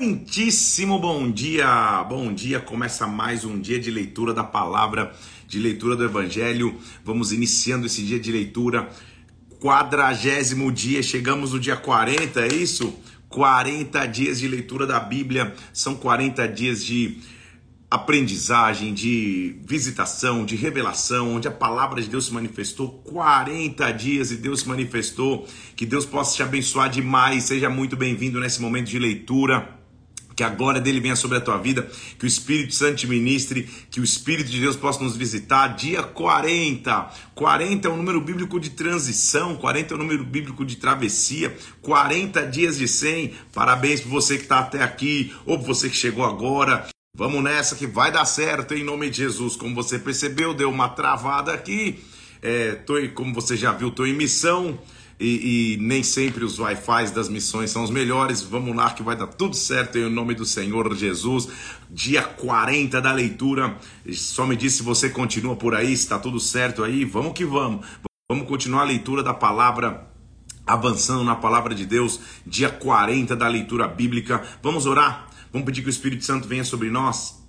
Muitíssimo bom dia, bom dia. Começa mais um dia de leitura da palavra, de leitura do Evangelho. Vamos iniciando esse dia de leitura, quadragésimo dia. Chegamos no dia 40, é isso? 40 dias de leitura da Bíblia, são 40 dias de aprendizagem, de visitação, de revelação, onde a palavra de Deus se manifestou 40 dias e Deus se manifestou. Que Deus possa te abençoar demais. Seja muito bem-vindo nesse momento de leitura. Que a glória dele venha sobre a tua vida, que o Espírito Santo te ministre, que o Espírito de Deus possa nos visitar. Dia 40. 40 é o número bíblico de transição, 40 é o número bíblico de travessia, 40 dias de 100. Parabéns por você que está até aqui, ou por você que chegou agora. Vamos nessa que vai dar certo em nome de Jesus. Como você percebeu, deu uma travada aqui. É, tô, como você já viu, estou em missão e, e, nem sempre os Wi-Fi das missões são os melhores. Vamos lá que vai dar tudo certo em nome do Senhor Jesus. Dia 40 da leitura. Só me diz se você continua por aí, está tudo certo aí. Vamos que vamos. Vamos continuar a leitura da palavra avançando na palavra de Deus, dia 40 da leitura bíblica. Vamos orar? Vamos pedir que o Espírito Santo venha sobre nós,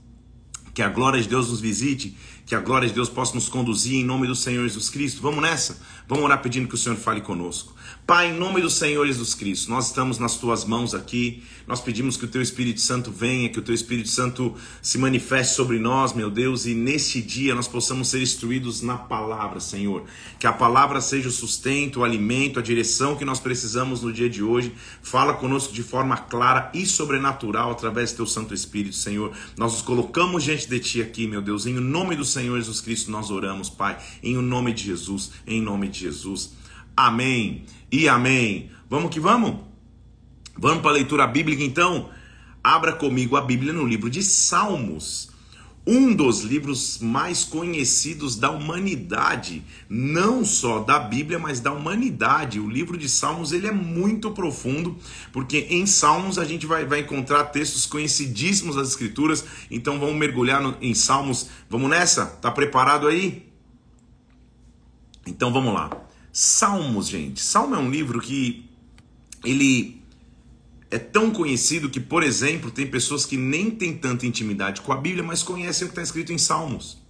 que a glória de Deus nos visite, que a glória de Deus possa nos conduzir em nome do Senhor Jesus Cristo. Vamos nessa? Vamos orar pedindo que o Senhor fale conosco. Pai, em nome do Senhor Jesus Cristo, nós estamos nas tuas mãos aqui. Nós pedimos que o teu Espírito Santo venha, que o teu Espírito Santo se manifeste sobre nós, meu Deus, e neste dia nós possamos ser instruídos na palavra, Senhor. Que a palavra seja o sustento, o alimento, a direção que nós precisamos no dia de hoje. Fala conosco de forma clara e sobrenatural através do teu Santo Espírito, Senhor. Nós nos colocamos diante de ti aqui, meu Deus, em nome do Senhor Jesus Cristo nós oramos, Pai, em o nome de Jesus, em nome de Jesus. Amém e amém. Vamos que vamos? Vamos para a leitura bíblica então? Abra comigo a Bíblia no livro de Salmos. Um dos livros mais conhecidos da humanidade, não só da Bíblia, mas da humanidade. O livro de Salmos ele é muito profundo, porque em Salmos a gente vai, vai encontrar textos conhecidíssimos das Escrituras. Então vamos mergulhar no, em Salmos. Vamos nessa? Tá preparado aí? Então vamos lá. Salmos, gente. Salmo é um livro que ele é tão conhecido que, por exemplo, tem pessoas que nem têm tanta intimidade com a Bíblia, mas conhecem o que está escrito em Salmos.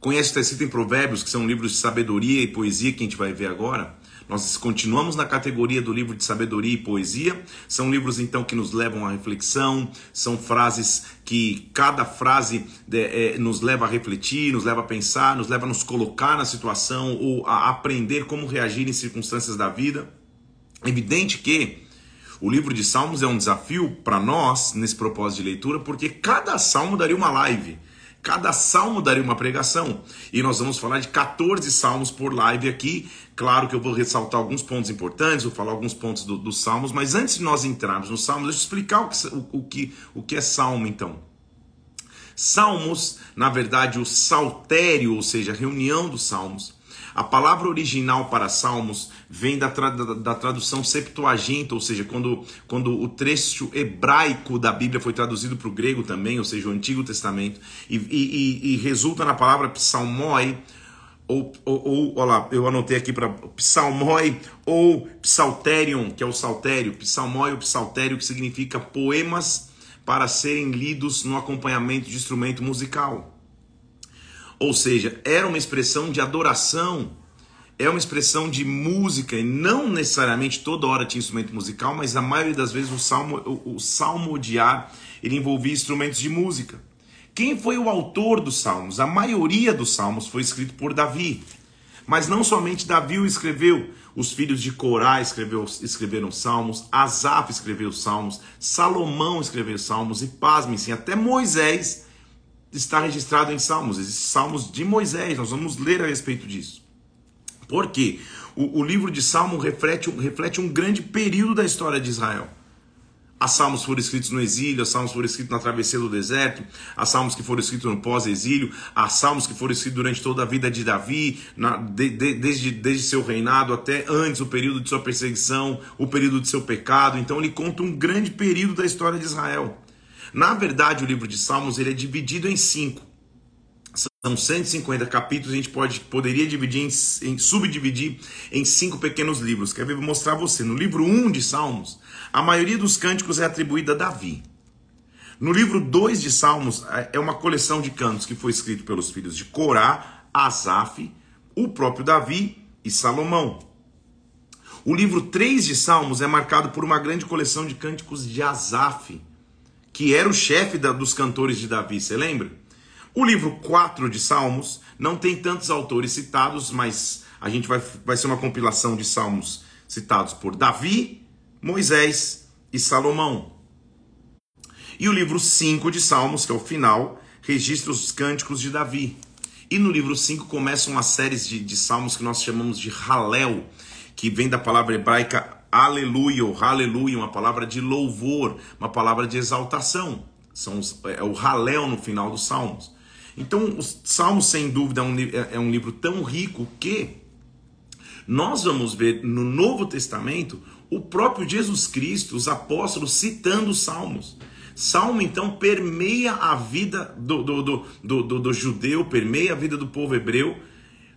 Conhecem o que está escrito em Provérbios, que são livros de sabedoria e poesia que a gente vai ver agora. Nós continuamos na categoria do livro de sabedoria e poesia. São livros então que nos levam à reflexão, são frases que cada frase é, nos leva a refletir, nos leva a pensar, nos leva a nos colocar na situação ou a aprender como reagir em circunstâncias da vida. Evidente que o livro de Salmos é um desafio para nós nesse propósito de leitura, porque cada salmo daria uma live. Cada salmo daria uma pregação. E nós vamos falar de 14 salmos por live aqui. Claro que eu vou ressaltar alguns pontos importantes, vou falar alguns pontos dos do salmos, mas antes de nós entrarmos nos salmos, deixa eu explicar o que, o, o, que, o que é salmo então. Salmos, na verdade, o saltério, ou seja, a reunião dos salmos, a palavra original para Salmos vem da, tra da, tradução Septuaginta, ou seja, quando, quando o trecho hebraico da Bíblia foi traduzido para o grego também, ou seja, o Antigo Testamento, e, e, e resulta na palavra psalmoi, ou, ou, ou olha eu anotei aqui para psalmoi ou psalterion, que é o saltério, psalmoi ou psaltério, que significa poemas para serem lidos no acompanhamento de instrumento musical. Ou seja, era uma expressão de adoração, é uma expressão de música, e não necessariamente toda hora tinha instrumento musical, mas a maioria das vezes o salmo, o, o salmodiar ele envolvia instrumentos de música. Quem foi o autor dos salmos? A maioria dos salmos foi escrito por Davi. Mas não somente Davi o escreveu, os filhos de Corá escreveu, escreveram salmos, Asaf escreveu salmos, Salomão escreveu salmos, e pasmem-se, até Moisés está registrado em Salmos, esses Salmos de Moisés, nós vamos ler a respeito disso. Por quê? O, o livro de Salmo reflete, reflete um grande período da história de Israel. Há salmos foram escritos no exílio, há salmos foram escritos na travessia do deserto, há salmos que foram escritos no pós-exílio, há salmos que foram escritos durante toda a vida de Davi, na, de, de, desde, desde seu reinado até antes, o período de sua perseguição, o período de seu pecado. Então ele conta um grande período da história de Israel. Na verdade, o livro de Salmos ele é dividido em cinco. São 150 capítulos, a gente pode, poderia dividir em, em, subdividir em cinco pequenos livros. Quer ver? Vou mostrar você. No livro 1 de Salmos, a maioria dos cânticos é atribuída a Davi. No livro 2 de Salmos é, é uma coleção de cantos que foi escrito pelos filhos de Corá, Asaf, o próprio Davi e Salomão. O livro 3 de Salmos é marcado por uma grande coleção de cânticos de Asaf, que era o chefe da, dos cantores de Davi, você lembra? O livro 4 de Salmos não tem tantos autores citados, mas a gente vai, vai ser uma compilação de salmos citados por Davi, Moisés e Salomão. E o livro 5 de Salmos, que é o final, registra os cânticos de Davi. E no livro 5 começam uma série de, de salmos que nós chamamos de Halel, que vem da palavra hebraica aleluia, ou aleluia, uma palavra de louvor, uma palavra de exaltação. São os, é o Halel no final dos salmos. Então, os salmos, sem dúvida, é um, é, é um livro tão rico que nós vamos ver no Novo Testamento o próprio Jesus Cristo, os apóstolos citando os salmos. Salmo, então, permeia a vida do, do, do, do, do judeu, permeia a vida do povo hebreu,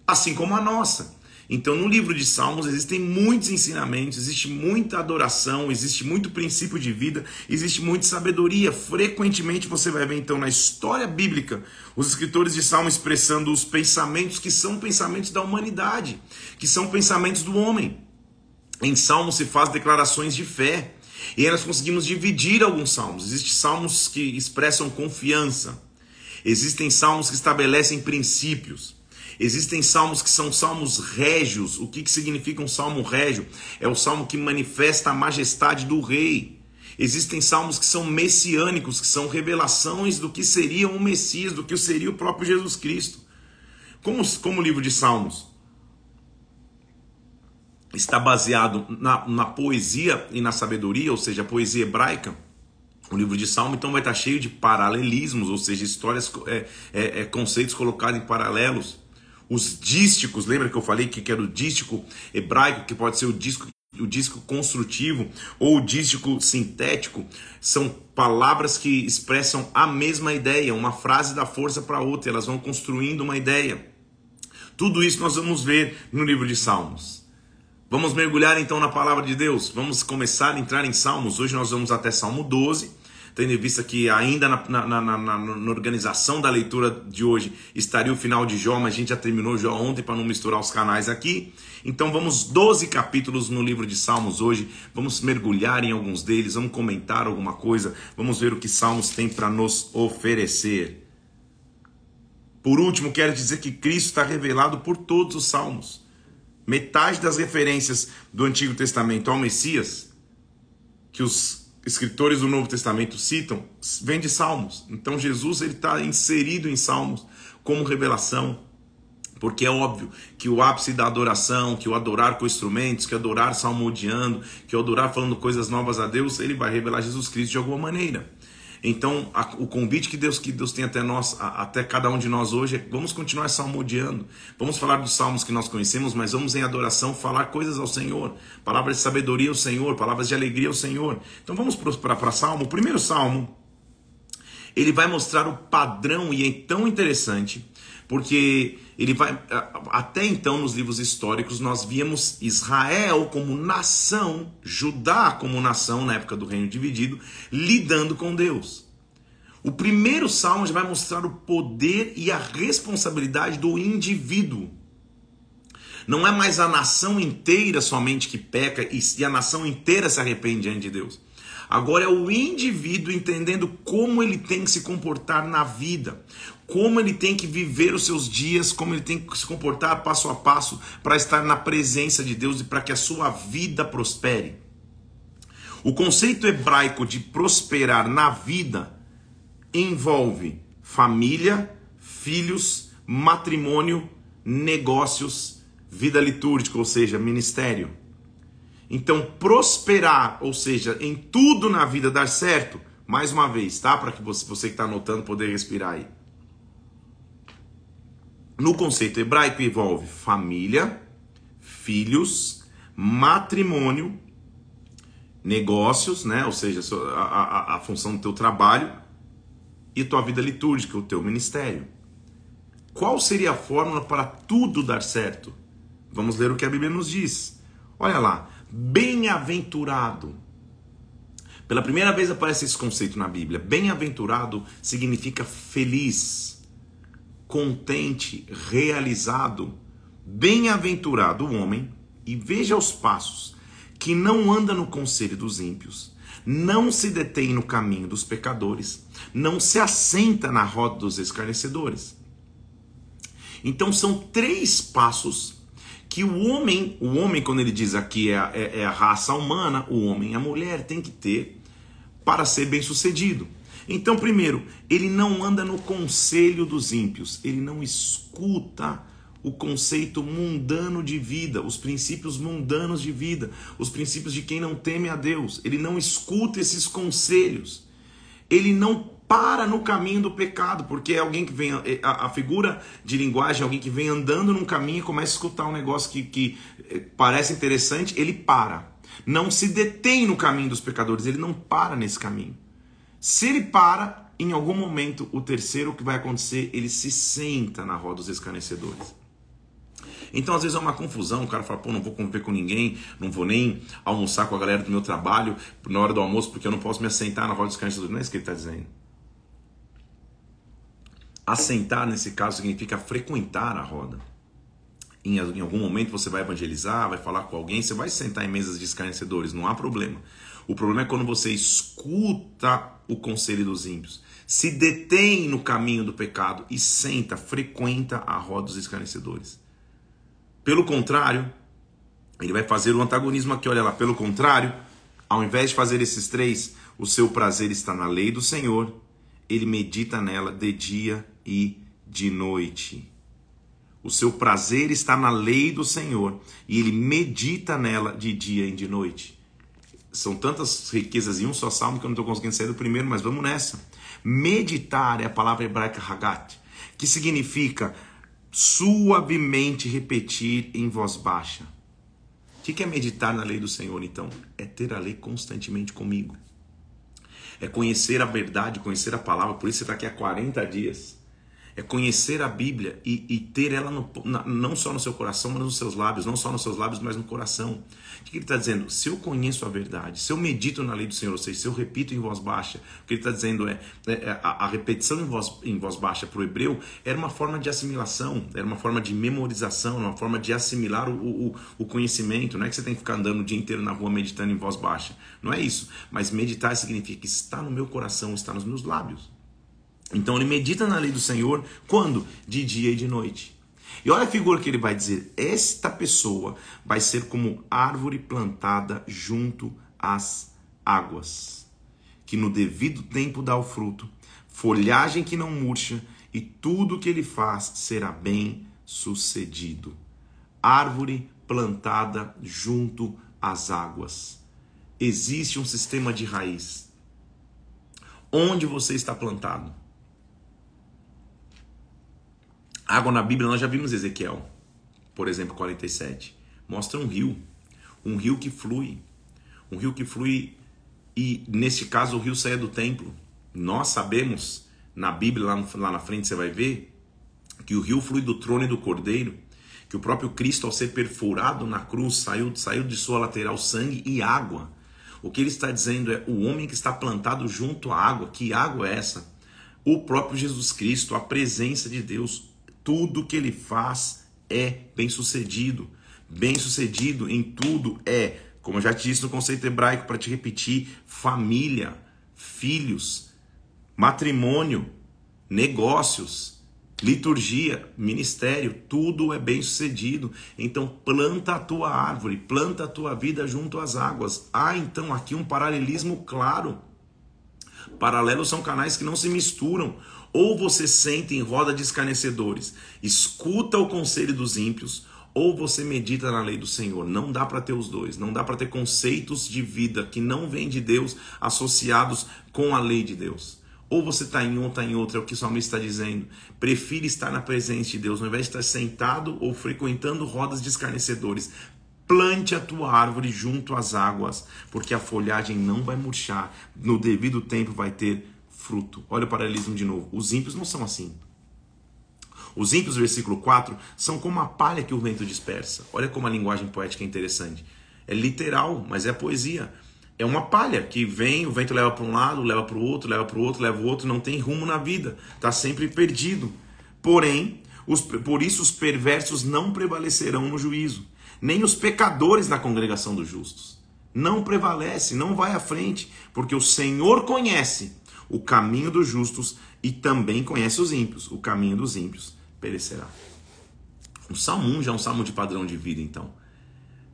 assim como a nossa. Então, no livro de Salmos existem muitos ensinamentos, existe muita adoração, existe muito princípio de vida, existe muita sabedoria. Frequentemente você vai ver então na história bíblica os escritores de Salmos expressando os pensamentos que são pensamentos da humanidade, que são pensamentos do homem. Em Salmos se faz declarações de fé. E aí nós conseguimos dividir alguns salmos. Existem salmos que expressam confiança. Existem salmos que estabelecem princípios. Existem salmos que são salmos régios. O que, que significa um salmo régio? É o salmo que manifesta a majestade do rei. Existem salmos que são messiânicos, que são revelações do que seria o Messias, do que seria o próprio Jesus Cristo. Como, como o livro de Salmos está baseado na, na poesia e na sabedoria, ou seja, a poesia hebraica, o livro de Salmo então vai estar cheio de paralelismos, ou seja, histórias, é, é, é, conceitos colocados em paralelos. Os dísticos, lembra que eu falei que, era o dístico hebraico, que pode ser o disco o disco construtivo ou o dístico sintético são palavras que expressam a mesma ideia, uma frase dá força para outra, elas vão construindo uma ideia. Tudo isso nós vamos ver no livro de Salmos. Vamos mergulhar então na palavra de Deus. Vamos começar a entrar em Salmos. Hoje nós vamos até Salmo 12, tendo em vista que ainda na, na, na, na, organização da leitura de hoje estaria o final de Jó, mas a gente já terminou Jó ontem para não misturar os canais aqui. Então vamos 12 capítulos no livro de Salmos hoje. Vamos mergulhar em alguns deles, vamos comentar alguma coisa, vamos ver o que Salmos tem para nos oferecer. Por último, quero dizer que Cristo está revelado por todos os salmos. Metade das referências do Antigo Testamento ao Messias, que os escritores do Novo Testamento citam, vem de Salmos. Então Jesus ele está inserido em Salmos como revelação. Porque é óbvio que o ápice da adoração, que o adorar com instrumentos, que adorar salmodiando, que o adorar falando coisas novas a Deus, ele vai revelar Jesus Cristo de alguma maneira. Então, a, o convite que Deus que Deus tem até nós, a, até cada um de nós hoje, é vamos continuar salmodiando. Vamos falar dos salmos que nós conhecemos, mas vamos em adoração falar coisas ao Senhor, palavras de sabedoria ao Senhor, palavras de alegria ao Senhor. Então, vamos para salmo. O primeiro salmo, ele vai mostrar o padrão e é tão interessante porque ele vai até então nos livros históricos nós víamos Israel como nação, Judá como nação na época do reino dividido, lidando com Deus. O primeiro salmo já vai mostrar o poder e a responsabilidade do indivíduo. Não é mais a nação inteira somente que peca e a nação inteira se arrepende diante de Deus. Agora é o indivíduo entendendo como ele tem que se comportar na vida, como ele tem que viver os seus dias, como ele tem que se comportar passo a passo para estar na presença de Deus e para que a sua vida prospere. O conceito hebraico de prosperar na vida envolve família, filhos, matrimônio, negócios, vida litúrgica, ou seja, ministério. Então, prosperar, ou seja, em tudo na vida dar certo, mais uma vez, tá? Para que você, você que está anotando poder respirar aí no conceito hebraico envolve família, filhos, matrimônio, negócios, né? Ou seja, a, a, a função do teu trabalho e tua vida litúrgica, o teu ministério. Qual seria a fórmula para tudo dar certo? Vamos ler o que a Bíblia nos diz. Olha lá, bem-aventurado. Pela primeira vez aparece esse conceito na Bíblia. Bem-aventurado significa feliz, contente, realizado. Bem-aventurado o homem, e veja os passos, que não anda no conselho dos ímpios, não se detém no caminho dos pecadores, não se assenta na roda dos escarnecedores. Então são três passos que o homem, o homem quando ele diz aqui é é, é a raça humana, o homem e a mulher tem que ter para ser bem sucedido. Então, primeiro, ele não anda no conselho dos ímpios, ele não escuta o conceito mundano de vida, os princípios mundanos de vida, os princípios de quem não teme a Deus. Ele não escuta esses conselhos. Ele não para no caminho do pecado, porque é alguém que vem, é, a, a figura de linguagem é alguém que vem andando num caminho e começa a escutar um negócio que, que é, parece interessante, ele para. Não se detém no caminho dos pecadores, ele não para nesse caminho. Se ele para, em algum momento, o terceiro que vai acontecer, ele se senta na roda dos escarnecedores. Então, às vezes é uma confusão, o cara fala, pô, não vou conviver com ninguém, não vou nem almoçar com a galera do meu trabalho na hora do almoço, porque eu não posso me assentar na roda dos escarnecedores. Não é isso que ele está dizendo. Assentar, nesse caso, significa frequentar a roda. Em, em algum momento você vai evangelizar, vai falar com alguém, você vai sentar em mesas de escarnecedores, não há problema. O problema é quando você escuta o conselho dos ímpios, se detém no caminho do pecado e senta, frequenta a roda dos escarnecedores. Pelo contrário, ele vai fazer o antagonismo aqui, olha lá, pelo contrário, ao invés de fazer esses três, o seu prazer está na lei do Senhor, ele medita nela de dia e de noite. O seu prazer está na lei do Senhor e ele medita nela de dia e de noite. São tantas riquezas em um só salmo que eu não estou conseguindo sair do primeiro, mas vamos nessa. Meditar é a palavra hebraica hagat, que significa suavemente repetir em voz baixa. O que é meditar na lei do Senhor, então? É ter a lei constantemente comigo. É conhecer a verdade, conhecer a palavra. Por isso você está aqui há 40 dias é conhecer a Bíblia e, e ter ela no, na, não só no seu coração, mas nos seus lábios, não só nos seus lábios, mas no coração. O que ele está dizendo? Se eu conheço a verdade, se eu medito na lei do Senhor, ou seja, se eu repito em voz baixa, o que ele está dizendo é, é, é a, a, repetição em voz, em voz baixa para o hebreu era uma forma de assimilação, era uma forma de memorização, uma forma de assimilar o, o, o conhecimento. Não é que você tem que ficar andando o dia inteiro na rua meditando em voz baixa. Não é isso. Mas meditar significa que está no meu coração, está nos meus lábios. Então ele medita na lei do Senhor quando? De dia e de noite. E olha a figura que ele vai dizer: esta pessoa vai ser como árvore plantada junto às águas, que no devido tempo dá o fruto, folhagem que não murcha, e tudo que ele faz será bem sucedido. Árvore plantada junto às águas. Existe um sistema de raiz. Onde você está plantado? Água na Bíblia, nós já vimos Ezequiel, por exemplo, 47. Mostra um rio, um rio que flui, um rio que flui e neste caso o rio saia do templo. Nós sabemos, na Bíblia, lá, no, lá na frente você vai ver, que o rio flui do trono e do cordeiro, que o próprio Cristo, ao ser perfurado na cruz, saiu, saiu de sua lateral sangue e água. O que ele está dizendo é o homem que está plantado junto à água. Que água é essa? O próprio Jesus Cristo, a presença de Deus, tudo que ele faz é bem sucedido. Bem sucedido em tudo é, como eu já te disse no conceito hebraico, para te repetir, família, filhos, matrimônio, negócios, liturgia, ministério, tudo é bem sucedido. Então planta a tua árvore, planta a tua vida junto às águas. Há então aqui um paralelismo claro. Paralelos são canais que não se misturam. Ou você senta em roda de escarnecedores, escuta o conselho dos ímpios, ou você medita na lei do Senhor. Não dá para ter os dois. Não dá para ter conceitos de vida que não vêm de Deus associados com a lei de Deus. Ou você está em um, está em outro, é o que o salmista está dizendo. Prefira estar na presença de Deus, ao invés de estar sentado ou frequentando rodas de escarnecedores. Plante a tua árvore junto às águas, porque a folhagem não vai murchar, no devido tempo vai ter fruto. Olha o paralelismo de novo. Os ímpios não são assim. Os ímpios, versículo 4, são como a palha que o vento dispersa. Olha como a linguagem poética é interessante. É literal, mas é poesia. é uma palha que vem, o vento leva para um lado, leva para o outro, leva para o outro, leva o outro, não tem rumo na vida, está sempre perdido. Porém, os, por isso os perversos não prevalecerão no juízo, nem os pecadores na congregação dos justos. Não prevalece, não vai à frente, porque o Senhor conhece o caminho dos justos e também conhece os ímpios. O caminho dos ímpios perecerá. O Salmo 1 já é um salmo de padrão de vida, então.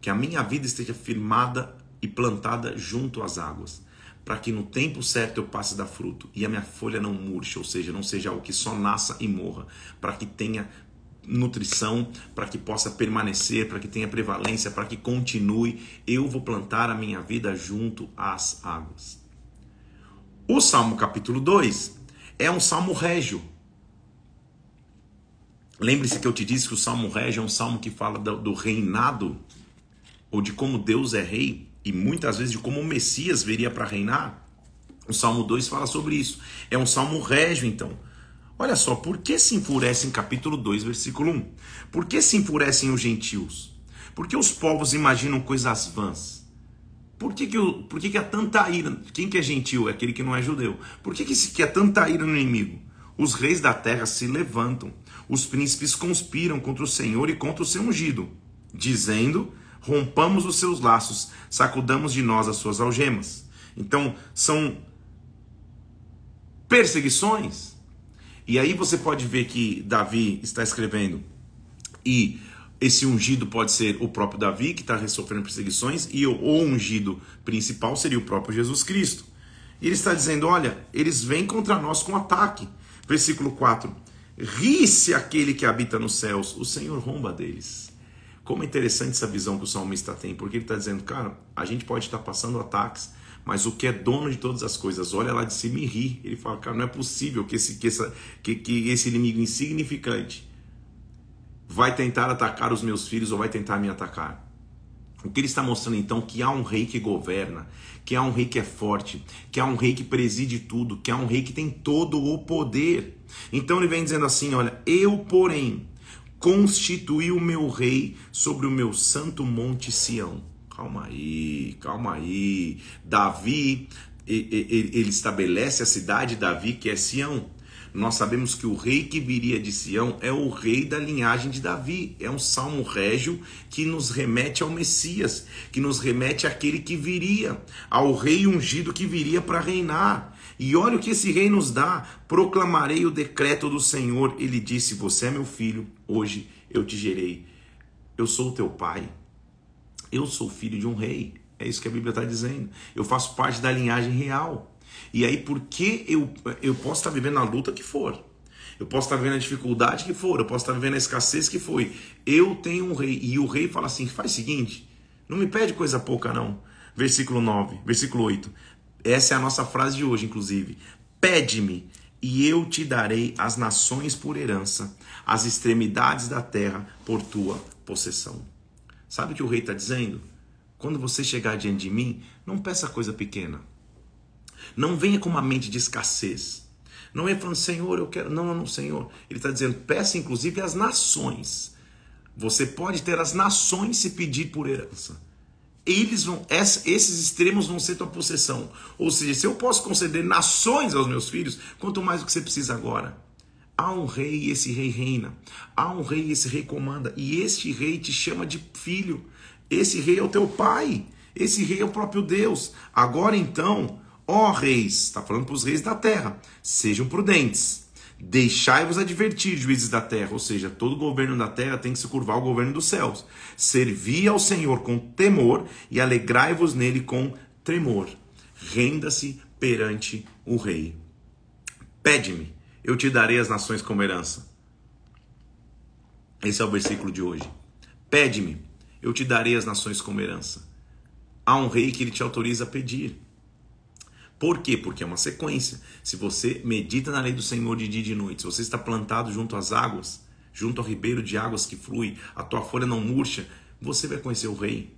Que a minha vida esteja firmada e plantada junto às águas, para que no tempo certo eu passe dar fruto e a minha folha não murche, ou seja, não seja algo que só nasça e morra, para que tenha nutrição, para que possa permanecer, para que tenha prevalência, para que continue, eu vou plantar a minha vida junto às águas. O Salmo capítulo 2 é um salmo régio. Lembre-se que eu te disse que o salmo régio é um salmo que fala do, do reinado, ou de como Deus é rei, e muitas vezes de como o Messias viria para reinar. O Salmo 2 fala sobre isso. É um salmo régio, então. Olha só, por que se enfurecem, capítulo 2, versículo 1? Por que se enfurecem os gentios? Por que os povos imaginam coisas vãs? Por que, que, por que, que há tanta ira? Quem que é gentil? É aquele que não é judeu. Por que, que, que há tanta ira no inimigo? Os reis da terra se levantam, os príncipes conspiram contra o Senhor e contra o seu ungido, dizendo: rompamos os seus laços, sacudamos de nós as suas algemas. Então, são perseguições, e aí você pode ver que Davi está escrevendo e esse ungido pode ser o próprio Davi, que está sofrendo perseguições, e o ungido principal seria o próprio Jesus Cristo. E ele está dizendo: olha, eles vêm contra nós com ataque. Versículo 4: Ri-se aquele que habita nos céus, o Senhor romba deles. Como é interessante essa visão que o salmista tem, porque ele está dizendo, cara, a gente pode estar passando ataques, mas o que é dono de todas as coisas olha lá de cima e ri. Ele fala, cara, não é possível que esse, que essa, que, que esse inimigo insignificante vai tentar atacar os meus filhos ou vai tentar me atacar. O que ele está mostrando então que há um rei que governa, que há um rei que é forte, que há um rei que preside tudo, que há um rei que tem todo o poder. Então ele vem dizendo assim: olha, eu, porém, constituí o meu rei sobre o meu santo monte Sião. Calma aí, calma aí. Davi, ele estabelece a cidade de Davi, que é Sião. Nós sabemos que o rei que viria de Sião é o rei da linhagem de Davi. É um salmo régio que nos remete ao Messias, que nos remete àquele que viria, ao rei ungido que viria para reinar. E olha o que esse rei nos dá: proclamarei o decreto do Senhor. Ele disse: Você é meu filho, hoje eu te gerei. Eu sou o teu pai. Eu sou filho de um rei. É isso que a Bíblia está dizendo. Eu faço parte da linhagem real. E aí, porque eu, eu posso estar vivendo a luta que for, eu posso estar vivendo a dificuldade que for, eu posso estar vivendo a escassez que foi, eu tenho um rei. E o rei fala assim: faz o seguinte, não me pede coisa pouca, não. Versículo 9, versículo 8. Essa é a nossa frase de hoje, inclusive. Pede-me e eu te darei as nações por herança, as extremidades da terra por tua possessão. Sabe o que o rei está dizendo? Quando você chegar diante de mim, não peça coisa pequena. Não venha com uma mente de escassez. Não é falando, Senhor, eu quero. Não, não, não, Senhor. Ele está dizendo, peça inclusive as nações. Você pode ter as nações se pedir por herança. Eles vão, esses extremos vão ser tua possessão. Ou seja, se eu posso conceder nações aos meus filhos, quanto mais o que você precisa agora. Há um rei e esse rei reina. Há um rei e esse rei comanda. E este rei te chama de filho. Esse rei é o teu pai. Esse rei é o próprio Deus. Agora então, ó reis, está falando para os reis da terra, sejam prudentes. Deixai-vos advertir, juízes da terra, ou seja, todo governo da terra tem que se curvar ao governo dos céus. Servi ao Senhor com temor e alegrai-vos nele com tremor. Renda-se perante o rei. Pede-me eu te darei as nações como herança. Esse é o versículo de hoje. Pede-me, eu te darei as nações como herança. Há um rei que ele te autoriza a pedir. Por quê? Porque é uma sequência. Se você medita na lei do Senhor de dia e de noite, se você está plantado junto às águas, junto ao ribeiro de águas que flui, a tua folha não murcha, você vai conhecer o rei.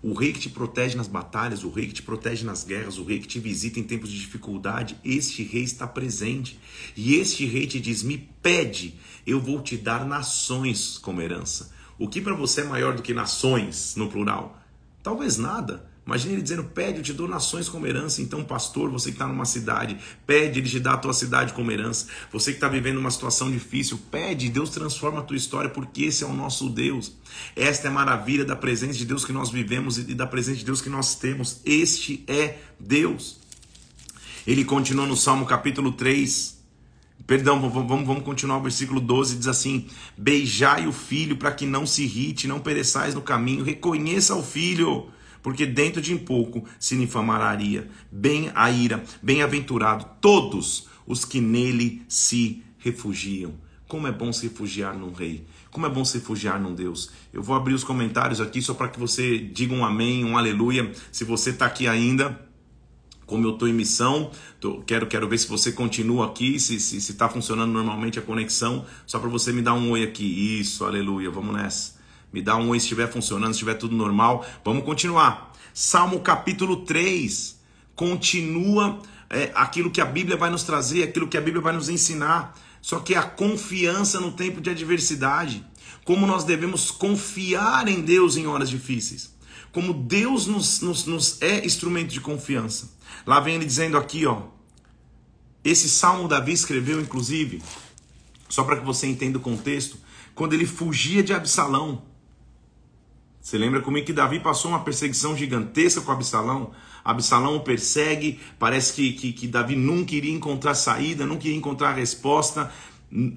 O rei que te protege nas batalhas, o rei que te protege nas guerras, o rei que te visita em tempos de dificuldade, este rei está presente. E este rei te diz: Me pede, eu vou te dar nações como herança. O que para você é maior do que nações no plural? Talvez nada, Imagina ele dizendo: Pede, eu te dou nações como herança. Então, pastor, você que está numa cidade, pede, ele te dá a tua cidade como herança. Você que está vivendo uma situação difícil, pede, Deus transforma a tua história, porque esse é o nosso Deus. Esta é a maravilha da presença de Deus que nós vivemos e da presença de Deus que nós temos. Este é Deus. Ele continua no Salmo capítulo 3. Perdão, vamos, vamos continuar o versículo 12, diz assim: Beijai o filho para que não se irrite, não pereçais no caminho, reconheça o filho porque dentro de pouco se lhe infamaria. Bem a ira, bem-aventurado todos os que nele se refugiam. Como é bom se refugiar num rei. Como é bom se refugiar num Deus. Eu vou abrir os comentários aqui só para que você diga um amém, um aleluia. Se você está aqui ainda, como eu estou em missão, tô, quero, quero ver se você continua aqui, se está se, se tá funcionando normalmente a conexão, só para você me dar um oi aqui. Isso, aleluia, vamos nessa. Me dá um oi se estiver funcionando, se estiver tudo normal. Vamos continuar. Salmo capítulo 3 continua é, aquilo que a Bíblia vai nos trazer, aquilo que a Bíblia vai nos ensinar. Só que a confiança no tempo de adversidade. Como nós devemos confiar em Deus em horas difíceis. Como Deus nos, nos, nos é instrumento de confiança. Lá vem ele dizendo aqui, ó. Esse salmo Davi escreveu, inclusive, só para que você entenda o contexto, quando ele fugia de Absalão. Você lembra comigo que Davi passou uma perseguição gigantesca com Absalão? Absalão o persegue, parece que, que, que Davi nunca iria encontrar saída, nunca iria encontrar resposta.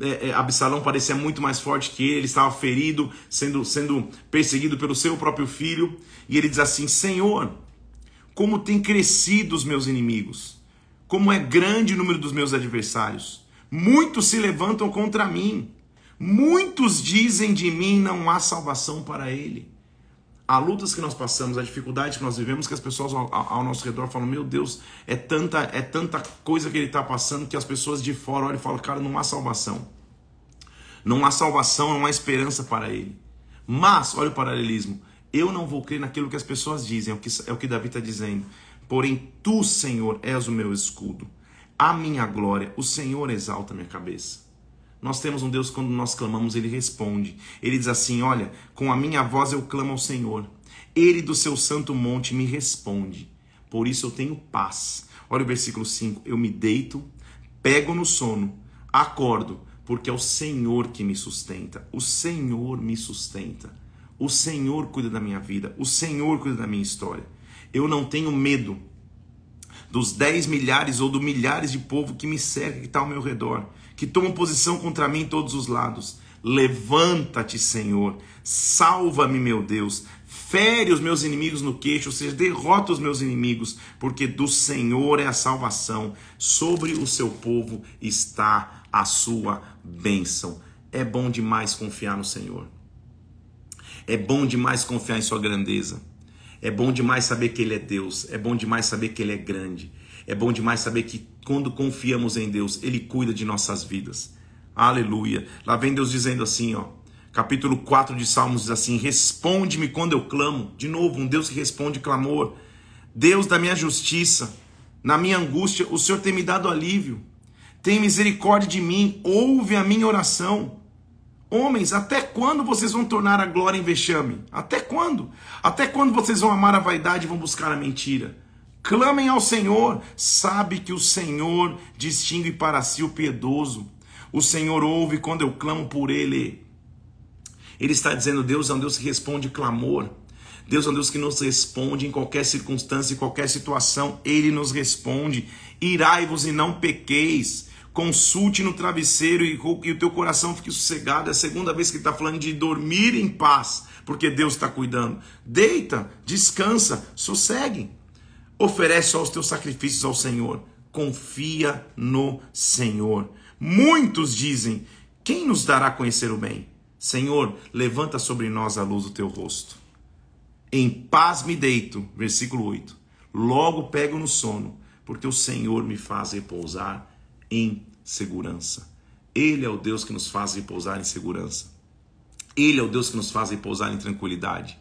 É, é, Absalão parecia muito mais forte que ele, estava ferido, sendo, sendo perseguido pelo seu próprio filho. E ele diz assim: Senhor, como tem crescido os meus inimigos, como é grande o número dos meus adversários. Muitos se levantam contra mim, muitos dizem de mim: não há salvação para ele há lutas que nós passamos, a dificuldade que nós vivemos, que as pessoas ao, ao nosso redor falam: Meu Deus, é tanta, é tanta coisa que ele está passando que as pessoas de fora olham e falam: Cara, não há salvação. Não há salvação, não há esperança para ele. Mas, olha o paralelismo: eu não vou crer naquilo que as pessoas dizem, é o que, é o que Davi está dizendo. Porém, tu, Senhor, és o meu escudo, a minha glória, o Senhor exalta a minha cabeça. Nós temos um Deus quando nós clamamos, ele responde. Ele diz assim: Olha, com a minha voz eu clamo ao Senhor. Ele do seu santo monte me responde. Por isso eu tenho paz. Olha o versículo 5: Eu me deito, pego no sono, acordo, porque é o Senhor que me sustenta. O Senhor me sustenta. O Senhor cuida da minha vida. O Senhor cuida da minha história. Eu não tenho medo dos dez milhares ou do milhares de povo que me cerca, que está ao meu redor que tomam posição contra mim em todos os lados. Levanta-te, Senhor, salva-me, meu Deus, fere os meus inimigos no queixo, ou seja, derrota os meus inimigos, porque do Senhor é a salvação, sobre o seu povo está a sua bênção. É bom demais confiar no Senhor. É bom demais confiar em sua grandeza. É bom demais saber que Ele é Deus. É bom demais saber que Ele é grande. É bom demais saber que quando confiamos em Deus, Ele cuida de nossas vidas. Aleluia. Lá vem Deus dizendo assim, ó. Capítulo 4 de Salmos diz assim: Responde-me quando eu clamo. De novo, um Deus que responde clamor. Deus da minha justiça, na minha angústia, o Senhor tem me dado alívio. Tem misericórdia de mim, ouve a minha oração. Homens, até quando vocês vão tornar a glória em vexame? Até quando? Até quando vocês vão amar a vaidade e vão buscar a mentira? Clamem ao Senhor, sabe que o Senhor distingue para si o piedoso. O Senhor ouve quando eu clamo por Ele. Ele está dizendo: Deus é um Deus que responde clamor. Deus é um Deus que nos responde em qualquer circunstância, em qualquer situação. Ele nos responde. Irai-vos e não pequeis. Consulte no travesseiro e, e o teu coração fique sossegado. É a segunda vez que ele está falando de dormir em paz, porque Deus está cuidando. Deita, descansa, sossegue. Oferece só os teus sacrifícios ao Senhor. Confia no Senhor. Muitos dizem: Quem nos dará a conhecer o bem? Senhor, levanta sobre nós a luz do teu rosto. Em paz me deito, versículo 8. Logo pego no sono, porque o Senhor me faz repousar em segurança. Ele é o Deus que nos faz repousar em segurança. Ele é o Deus que nos faz repousar em tranquilidade.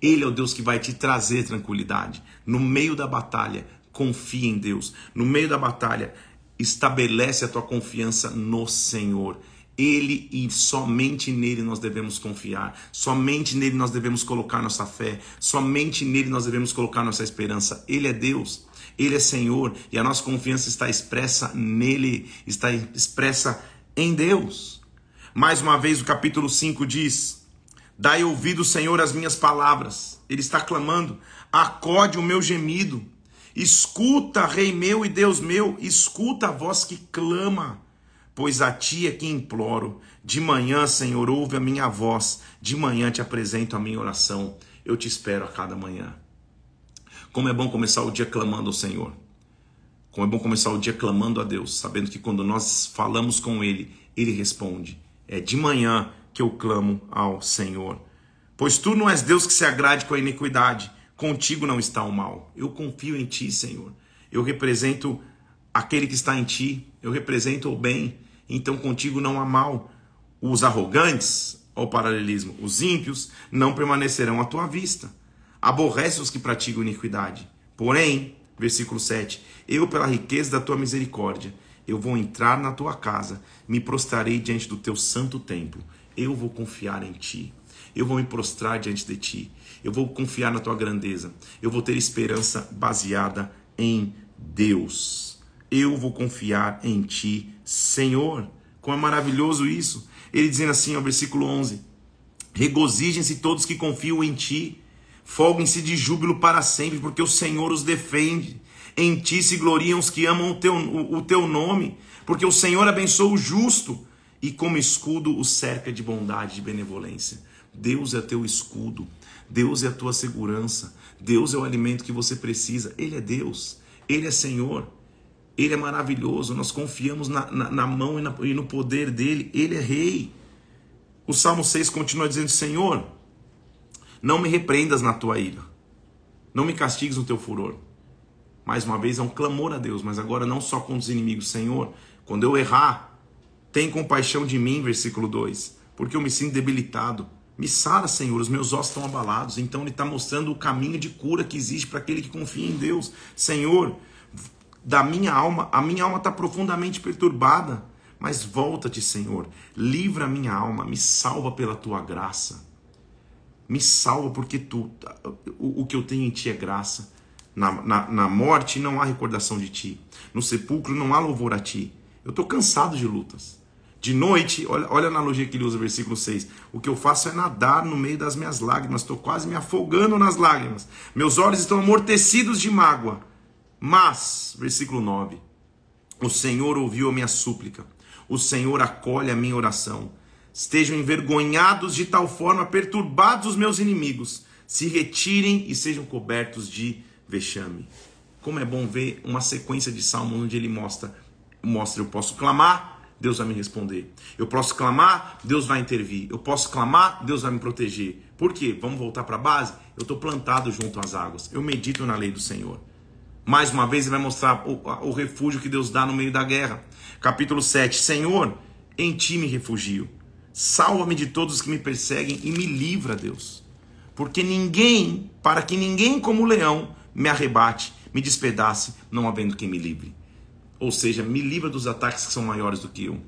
Ele é o Deus que vai te trazer tranquilidade. No meio da batalha, confia em Deus. No meio da batalha, estabelece a tua confiança no Senhor. Ele e somente nele nós devemos confiar, somente nele nós devemos colocar nossa fé, somente nele nós devemos colocar nossa esperança. Ele é Deus, ele é Senhor e a nossa confiança está expressa nele, está expressa em Deus. Mais uma vez, o capítulo 5 diz: Dai ouvido, Senhor, às minhas palavras. Ele está clamando: acode o meu gemido. Escuta, Rei meu e Deus meu, escuta a voz que clama pois a ti é que imploro. De manhã, Senhor, ouve a minha voz, de manhã te apresento a minha oração. Eu te espero a cada manhã. Como é bom começar o dia clamando ao Senhor. Como é bom começar o dia clamando a Deus, sabendo que quando nós falamos com Ele, Ele responde. É de manhã que eu clamo ao Senhor. Pois tu não és Deus que se agrade com a iniquidade, contigo não está o mal. Eu confio em ti, Senhor. Eu represento aquele que está em ti, eu represento o bem, então contigo não há mal. Os arrogantes, ao paralelismo, os ímpios, não permanecerão à tua vista. Aborrece os que praticam iniquidade. Porém, versículo 7, eu, pela riqueza da tua misericórdia, eu vou entrar na tua casa, me prostrarei diante do teu santo templo. Eu vou confiar em ti. Eu vou me prostrar diante de ti. Eu vou confiar na tua grandeza. Eu vou ter esperança baseada em Deus. Eu vou confiar em ti, Senhor. Como é maravilhoso isso. Ele dizendo assim, ó, versículo 11: Regozijem-se todos que confiam em ti, folguem-se de júbilo para sempre, porque o Senhor os defende. Em ti se gloriam os que amam o teu, o, o teu nome, porque o Senhor abençoa o justo e como escudo o cerca de bondade e benevolência. Deus é teu escudo, Deus é a tua segurança, Deus é o alimento que você precisa. Ele é Deus, Ele é Senhor. Ele é maravilhoso, nós confiamos na, na, na mão e, na, e no poder dele, ele é rei. O Salmo 6 continua dizendo: Senhor, não me repreendas na tua ira, não me castigues no teu furor. Mais uma vez é um clamor a Deus, mas agora não só com os inimigos, Senhor, quando eu errar, tem compaixão de mim, versículo 2, porque eu me sinto debilitado. Me sara, Senhor, os meus ossos estão abalados. Então ele está mostrando o caminho de cura que existe para aquele que confia em Deus. Senhor, da minha alma, a minha alma está profundamente perturbada. Mas volta-te, Senhor, livra a minha alma, me salva pela tua graça. Me salva porque tu, o, o que eu tenho em ti é graça. Na, na, na, morte não há recordação de ti. No sepulcro não há louvor a ti. Eu estou cansado de lutas. De noite, olha, olha a analogia que ele usa, versículo 6. O que eu faço é nadar no meio das minhas lágrimas. Estou quase me afogando nas lágrimas. Meus olhos estão amortecidos de mágoa mas, versículo 9: O Senhor ouviu a minha súplica, o Senhor acolhe a minha oração. Estejam envergonhados de tal forma, perturbados os meus inimigos, se retirem e sejam cobertos de vexame. Como é bom ver uma sequência de salmos onde ele mostra, mostra eu posso clamar, Deus vai me responder. Eu posso clamar, Deus vai intervir. Eu posso clamar, Deus vai me proteger. Por quê? Vamos voltar para a base? Eu estou plantado junto às águas. Eu medito na lei do Senhor. Mais uma vez, ele vai mostrar o, o refúgio que Deus dá no meio da guerra. Capítulo 7: Senhor, em ti me refugio. Salva-me de todos os que me perseguem e me livra, Deus. Porque ninguém, para que ninguém como o leão me arrebate, me despedace, não havendo quem me livre. Ou seja, me livra dos ataques que são maiores do que eu.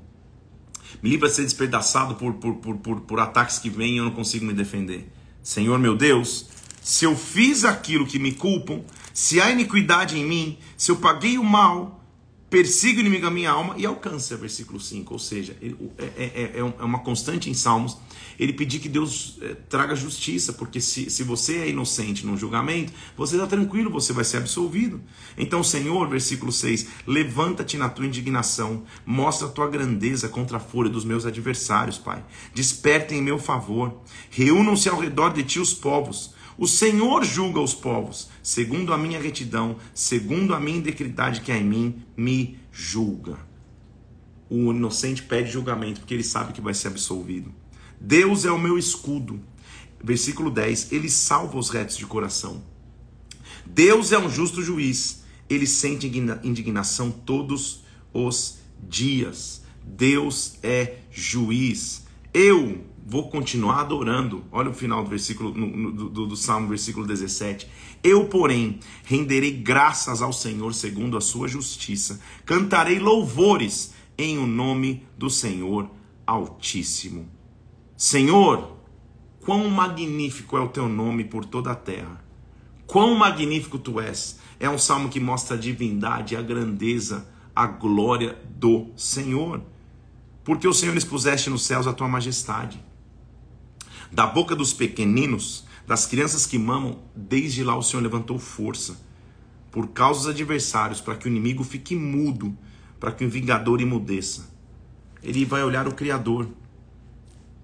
Me livra de ser despedaçado por, por, por, por, por ataques que vêm e eu não consigo me defender. Senhor meu Deus, se eu fiz aquilo que me culpam, se há iniquidade em mim, se eu paguei o mal, persiga o inimigo a minha alma e alcança, versículo 5. Ou seja, é, é, é, é, uma constante em Salmos ele pedir que Deus é, traga justiça, porque se, se você é inocente no julgamento, você está tranquilo, você vai ser absolvido. Então, Senhor, versículo 6, levanta-te na tua indignação, mostra a tua grandeza contra a fúria dos meus adversários, Pai. Desperta em meu favor, reúnam-se ao redor de ti os povos o Senhor julga os povos, segundo a minha retidão, segundo a minha integridade que há em mim, me julga. O inocente pede julgamento porque ele sabe que vai ser absolvido. Deus é o meu escudo. Versículo 10: Ele salva os retos de coração. Deus é um justo juiz. Ele sente indignação todos os dias. Deus é juiz. Eu vou continuar adorando. Olha o final do versículo do, do, Salmo, versículo 17. Eu, porém, renderei graças ao Senhor segundo a sua justiça. Cantarei louvores em o nome do Senhor. Altíssimo. Senhor, quão magnífico é o teu nome por toda a terra. Quão magnífico tu és. É um salmo que mostra a divindade, a grandeza, a glória do Senhor. Porque o Senhor expuseste nos céus a tua majestade. Da boca dos pequeninos, das crianças que mamam, desde lá o Senhor levantou força por causa dos adversários, para que o inimigo fique mudo, para que o vingador imudeça. Ele vai olhar o Criador.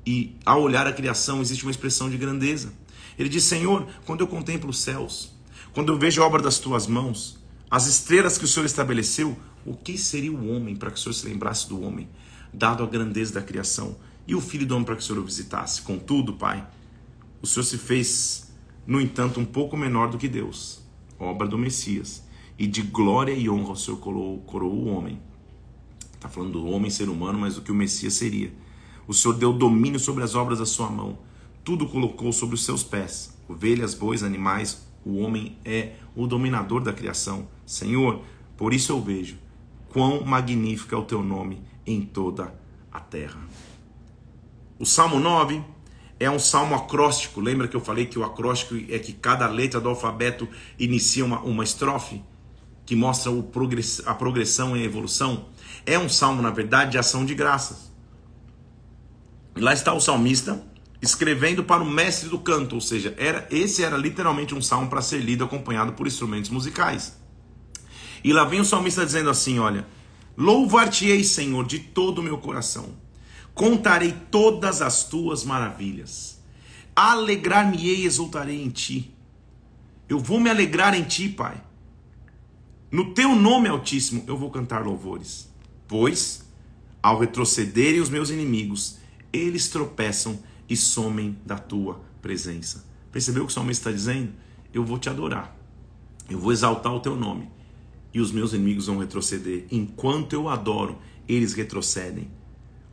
E ao olhar a criação, existe uma expressão de grandeza. Ele diz: Senhor, quando eu contemplo os céus, quando eu vejo a obra das tuas mãos, as estrelas que o Senhor estabeleceu, o que seria o homem para que o Senhor se lembrasse do homem, dado a grandeza da criação, e o filho do homem para que o Senhor o visitasse? Contudo, Pai, o Senhor se fez, no entanto, um pouco menor do que Deus obra do Messias, e de glória e honra o Senhor coroou, coroou o homem. Está falando do homem ser humano, mas do que o Messias seria. O Senhor deu domínio sobre as obras da sua mão, tudo colocou sobre os seus pés: ovelhas, bois, animais. O homem é o dominador da criação. Senhor, por isso eu vejo quão magnífico é o teu nome em toda a terra. O Salmo 9 é um salmo acróstico. Lembra que eu falei que o acróstico é que cada letra do alfabeto inicia uma, uma estrofe que mostra o progress, a progressão e a evolução? É um salmo, na verdade, de ação de graças. Lá está o salmista escrevendo para o mestre do canto, ou seja, era esse era literalmente um salmo para ser lido acompanhado por instrumentos musicais. E lá vem o salmista dizendo assim, olha: Louvar-te-ei, Senhor, de todo o meu coração Contarei todas as tuas maravilhas. Alegrar-me-ei e exultarei em ti. Eu vou me alegrar em ti, Pai. No teu nome altíssimo eu vou cantar louvores. Pois, ao retrocederem os meus inimigos, eles tropeçam e somem da tua presença. Percebeu o que o salmista está dizendo? Eu vou te adorar. Eu vou exaltar o teu nome. E os meus inimigos vão retroceder. Enquanto eu adoro, eles retrocedem.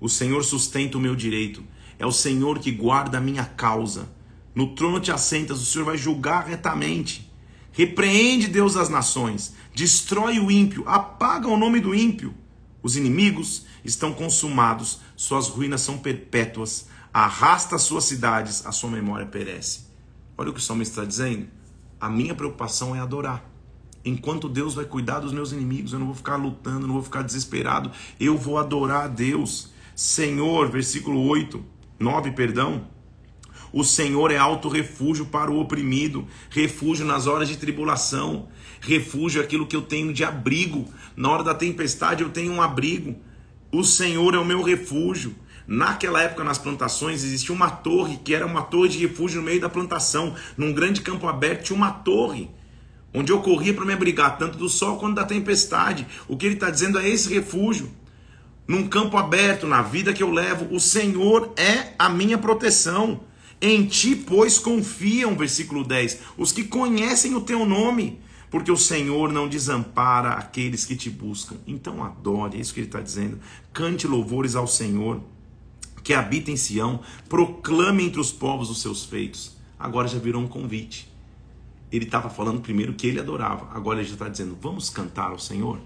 O Senhor sustenta o meu direito. É o Senhor que guarda a minha causa. No trono te assentas, o Senhor vai julgar retamente. Repreende Deus as nações, destrói o ímpio, apaga o nome do ímpio. Os inimigos estão consumados, suas ruínas são perpétuas, arrasta as suas cidades, a sua memória perece. Olha o que o salmista está dizendo. A minha preocupação é adorar. Enquanto Deus vai cuidar dos meus inimigos, eu não vou ficar lutando, não vou ficar desesperado, eu vou adorar a Deus. Senhor, versículo 8, 9, perdão. O Senhor é alto refúgio para o oprimido, refúgio nas horas de tribulação, refúgio é aquilo que eu tenho de abrigo. Na hora da tempestade eu tenho um abrigo. O Senhor é o meu refúgio. Naquela época, nas plantações, existia uma torre que era uma torre de refúgio no meio da plantação. Num grande campo aberto tinha uma torre onde eu corria para me abrigar tanto do sol quanto da tempestade. O que ele está dizendo é esse refúgio num campo aberto, na vida que eu levo, o Senhor é a minha proteção. Em ti, pois, confiam, versículo 10, os que conhecem o teu nome, porque o Senhor não desampara aqueles que te buscam. Então adore, é isso que ele está dizendo. Cante louvores ao Senhor, que habita em Sião, proclame entre os povos os seus feitos. Agora já virou um convite. Ele estava falando primeiro que ele adorava, agora ele já está dizendo: vamos cantar ao Senhor.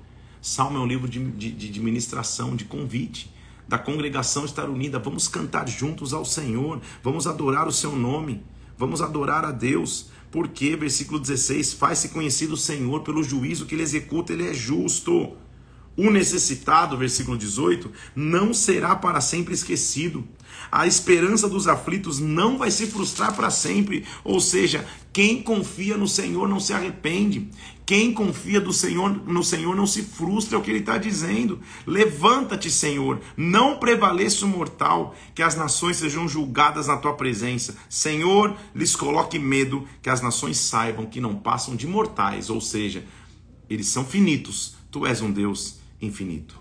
Salmo é um livro de, de, de ministração, de convite, da congregação estar unida. Vamos cantar juntos ao Senhor, vamos adorar o seu nome, vamos adorar a Deus. Porque, versículo 16, faz-se conhecido o Senhor pelo juízo que ele executa, ele é justo. O necessitado, versículo 18, não será para sempre esquecido. A esperança dos aflitos não vai se frustrar para sempre. Ou seja, quem confia no Senhor não se arrepende. Quem confia do Senhor, no Senhor não se frustra, é o que ele está dizendo. Levanta-te, Senhor, não prevaleça o mortal, que as nações sejam julgadas na tua presença. Senhor, lhes coloque medo, que as nações saibam que não passam de mortais, ou seja, eles são finitos. Tu és um Deus infinito.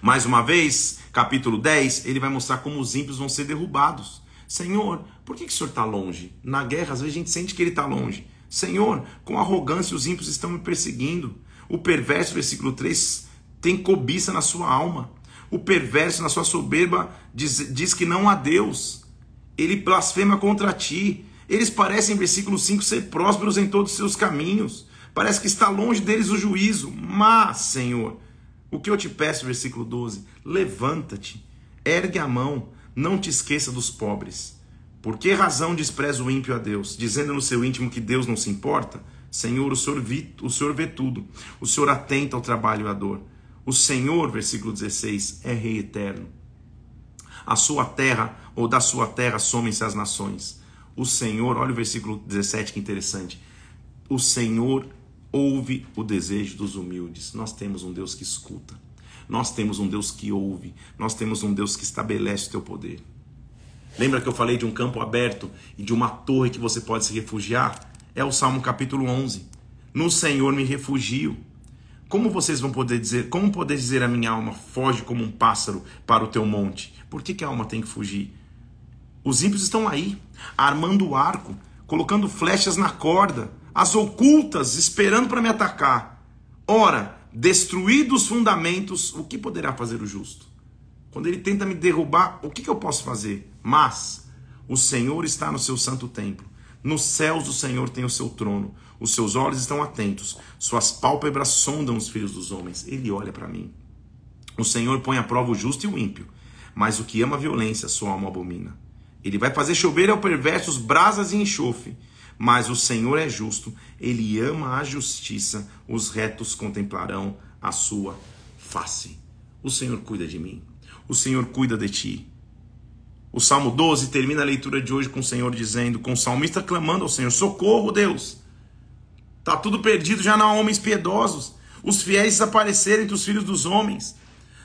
Mais uma vez, capítulo 10, ele vai mostrar como os ímpios vão ser derrubados. Senhor, por que, que o Senhor está longe? Na guerra, às vezes a gente sente que ele está longe. Senhor, com arrogância os ímpios estão me perseguindo. O perverso, versículo 3, tem cobiça na sua alma. O perverso, na sua soberba, diz, diz que não há Deus. Ele blasfema contra ti. Eles parecem, versículo 5, ser prósperos em todos os seus caminhos. Parece que está longe deles o juízo. Mas, Senhor, o que eu te peço, versículo 12, levanta-te ergue a mão, não te esqueça dos pobres. Por que razão despreza o ímpio a Deus, dizendo no seu íntimo que Deus não se importa? Senhor, o Senhor, vi, o Senhor vê tudo, o Senhor atenta ao trabalho e à dor. O Senhor, versículo 16, é Rei eterno. A sua terra, ou da sua terra, somem-se as nações. O Senhor, olha o versículo 17, que interessante. O Senhor ouve o desejo dos humildes. Nós temos um Deus que escuta. Nós temos um Deus que ouve. Nós temos um Deus que estabelece o teu poder. Lembra que eu falei de um campo aberto e de uma torre que você pode se refugiar? É o Salmo capítulo 11. No Senhor me refugio. Como vocês vão poder dizer, como poder dizer a minha alma, foge como um pássaro para o teu monte? Por que, que a alma tem que fugir? Os ímpios estão aí, armando o arco, colocando flechas na corda, as ocultas, esperando para me atacar. Ora, destruídos os fundamentos, o que poderá fazer o justo? Quando ele tenta me derrubar, o que, que eu posso fazer? Mas o Senhor está no seu santo templo. Nos céus o Senhor tem o seu trono. Os seus olhos estão atentos. Suas pálpebras sondam os filhos dos homens. Ele olha para mim. O Senhor põe à prova o justo e o ímpio. Mas o que ama a violência, sua alma abomina. Ele vai fazer chover ao perversos brasas e enxofre. Mas o Senhor é justo, ele ama a justiça, os retos contemplarão a sua face. O Senhor cuida de mim, o Senhor cuida de ti. O Salmo 12 termina a leitura de hoje com o Senhor dizendo, com o salmista clamando ao Senhor: Socorro, Deus! Tá tudo perdido, já não há homens piedosos. Os fiéis desapareceram entre os filhos dos homens.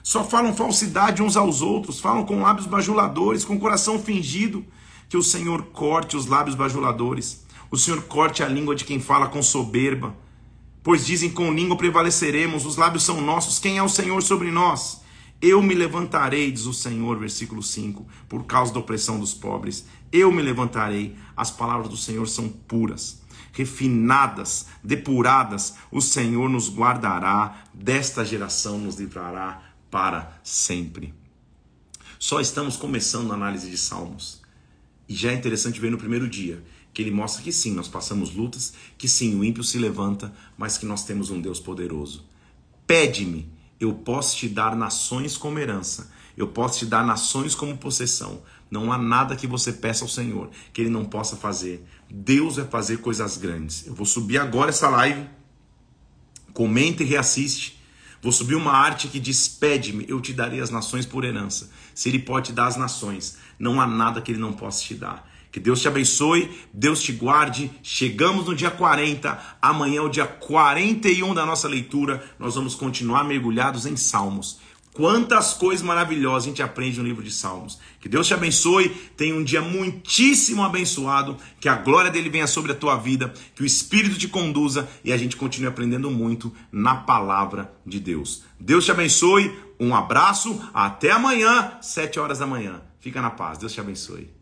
Só falam falsidade uns aos outros, falam com lábios bajuladores, com coração fingido. Que o Senhor corte os lábios bajuladores, o Senhor corte a língua de quem fala com soberba. Pois dizem: com língua prevaleceremos, os lábios são nossos, quem é o Senhor sobre nós? Eu me levantarei, diz o Senhor, versículo 5, por causa da opressão dos pobres. Eu me levantarei. As palavras do Senhor são puras, refinadas, depuradas. O Senhor nos guardará, desta geração nos livrará para sempre. Só estamos começando a análise de Salmos. E já é interessante ver no primeiro dia que ele mostra que sim, nós passamos lutas, que sim, o ímpio se levanta, mas que nós temos um Deus poderoso. Pede-me, eu posso te dar nações como herança, eu posso te dar nações como possessão. Não há nada que você peça ao Senhor que ele não possa fazer. Deus vai fazer coisas grandes. Eu vou subir agora essa live. Comenta e reassiste Vou subir uma arte que diz: Pede-me, eu te darei as nações por herança. Se ele pode te dar as nações, não há nada que ele não possa te dar. Que Deus te abençoe, Deus te guarde. Chegamos no dia 40, amanhã é o dia 41 da nossa leitura. Nós vamos continuar mergulhados em Salmos. Quantas coisas maravilhosas a gente aprende no livro de Salmos. Que Deus te abençoe, tenha um dia muitíssimo abençoado, que a glória dele venha sobre a tua vida, que o Espírito te conduza e a gente continue aprendendo muito na palavra de Deus. Deus te abençoe, um abraço, até amanhã, sete horas da manhã. Fica na paz, Deus te abençoe.